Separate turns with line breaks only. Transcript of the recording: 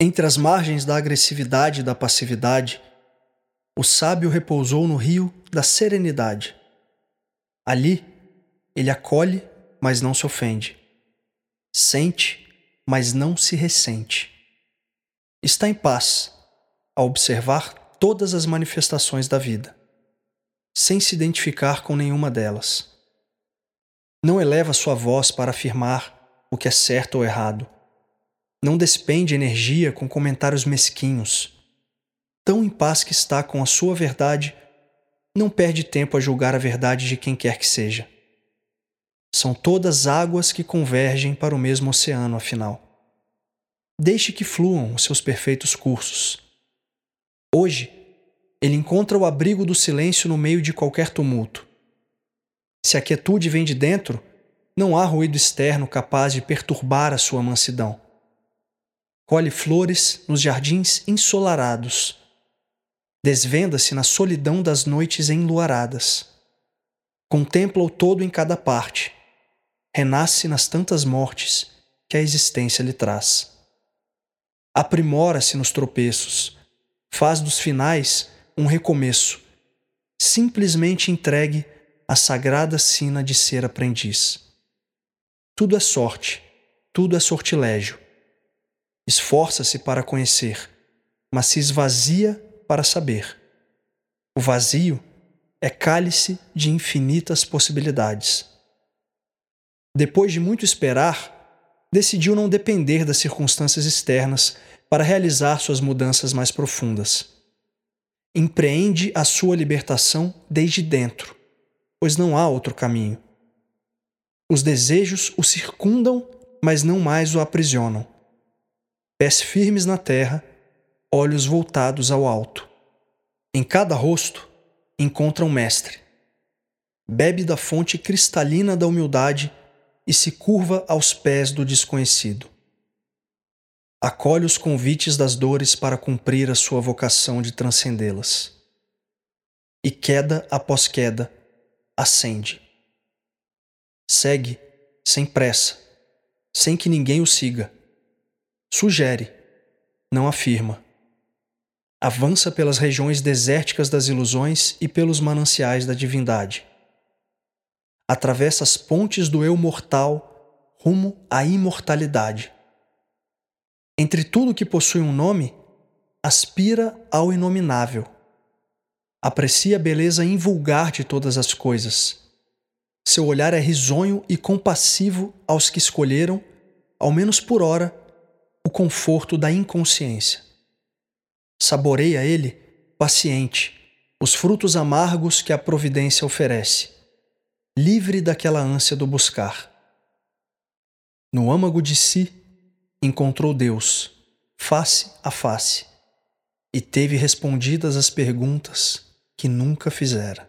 Entre as margens da agressividade e da passividade, o sábio repousou no rio da serenidade. Ali, ele acolhe, mas não se ofende. Sente, mas não se ressente. Está em paz a observar todas as manifestações da vida, sem se identificar com nenhuma delas. Não eleva sua voz para afirmar o que é certo ou errado não despende energia com comentários mesquinhos. Tão em paz que está com a sua verdade, não perde tempo a julgar a verdade de quem quer que seja. São todas águas que convergem para o mesmo oceano, afinal. Deixe que fluam os seus perfeitos cursos. Hoje, ele encontra o abrigo do silêncio no meio de qualquer tumulto. Se a quietude vem de dentro, não há ruído externo capaz de perturbar a sua mansidão colhe flores nos jardins ensolarados, desvenda-se na solidão das noites enluaradas, contempla o todo em cada parte, renasce nas tantas mortes que a existência lhe traz. Aprimora-se nos tropeços, faz dos finais um recomeço, simplesmente entregue à sagrada sina de ser aprendiz. Tudo é sorte, tudo é sortilégio Esforça-se para conhecer, mas se esvazia para saber. O vazio é cálice de infinitas possibilidades. Depois de muito esperar, decidiu não depender das circunstâncias externas para realizar suas mudanças mais profundas. Empreende a sua libertação desde dentro, pois não há outro caminho. Os desejos o circundam, mas não mais o aprisionam pés firmes na terra, olhos voltados ao alto. Em cada rosto encontra um mestre. Bebe da fonte cristalina da humildade e se curva aos pés do desconhecido. Acolhe os convites das dores para cumprir a sua vocação de transcendê-las. E queda após queda, ascende. Segue sem pressa, sem que ninguém o siga Sugere, não afirma. Avança pelas regiões desérticas das ilusões e pelos mananciais da divindade. Atravessa as pontes do eu mortal rumo à imortalidade. Entre tudo que possui um nome, aspira ao inominável. Aprecia a beleza invulgar de todas as coisas. Seu olhar é risonho e compassivo aos que escolheram, ao menos por hora, o conforto da inconsciência. Saboreia ele, paciente, os frutos amargos que a providência oferece, livre daquela ânsia do buscar. No âmago de si, encontrou Deus, face a face, e teve respondidas as perguntas que nunca fizera.